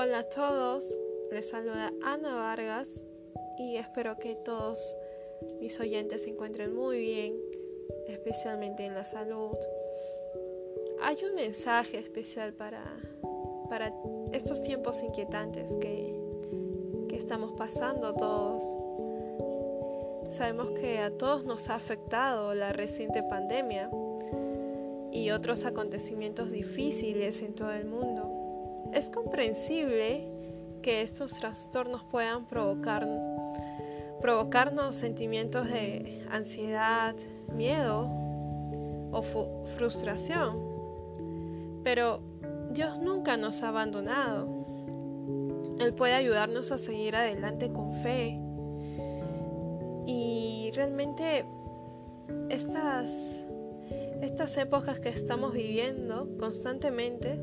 Hola a todos, les saluda Ana Vargas y espero que todos mis oyentes se encuentren muy bien, especialmente en la salud. Hay un mensaje especial para, para estos tiempos inquietantes que, que estamos pasando todos. Sabemos que a todos nos ha afectado la reciente pandemia y otros acontecimientos difíciles en todo el mundo. Es comprensible que estos trastornos puedan provocar, provocarnos sentimientos de ansiedad, miedo o frustración. Pero Dios nunca nos ha abandonado. Él puede ayudarnos a seguir adelante con fe. Y realmente estas épocas que estamos viviendo constantemente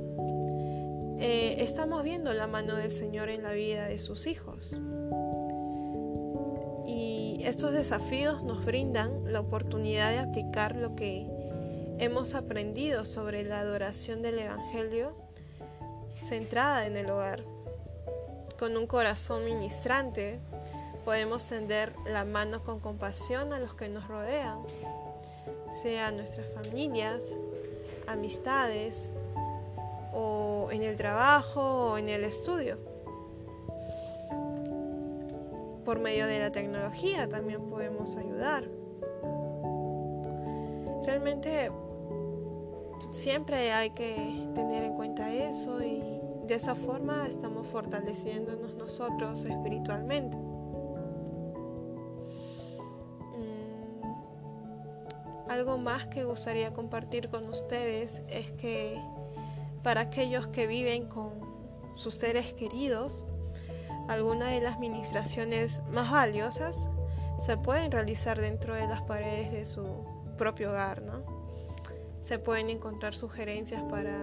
eh, estamos viendo la mano del Señor en la vida de sus hijos. Y estos desafíos nos brindan la oportunidad de aplicar lo que hemos aprendido sobre la adoración del Evangelio centrada en el hogar. Con un corazón ministrante podemos tender la mano con compasión a los que nos rodean, sea nuestras familias, amistades, o en el trabajo o en el estudio. Por medio de la tecnología también podemos ayudar. Realmente siempre hay que tener en cuenta eso y de esa forma estamos fortaleciéndonos nosotros espiritualmente. Mm, algo más que gustaría compartir con ustedes es que para aquellos que viven con sus seres queridos. Algunas de las ministraciones más valiosas se pueden realizar dentro de las paredes de su propio hogar, ¿no? Se pueden encontrar sugerencias para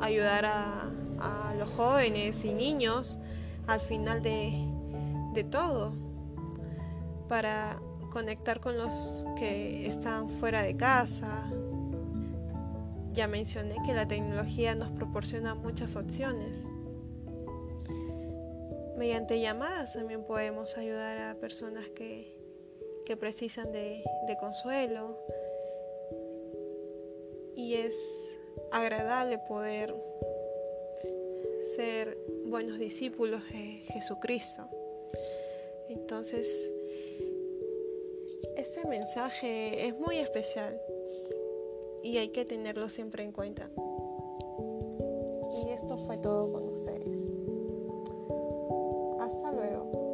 ayudar a, los jóvenes y niños al final de, de todo, para conectar con los que están fuera de casa, ya mencioné que la tecnología nos proporciona muchas opciones. Mediante llamadas también podemos ayudar a personas que, precisan de, de consuelo y es agradable poder ser buenos discípulos de Jesucristo. Entonces, este mensaje es muy especial y hay que tenerlo siempre en cuenta. Y esto fue todo con ustedes. Hasta luego.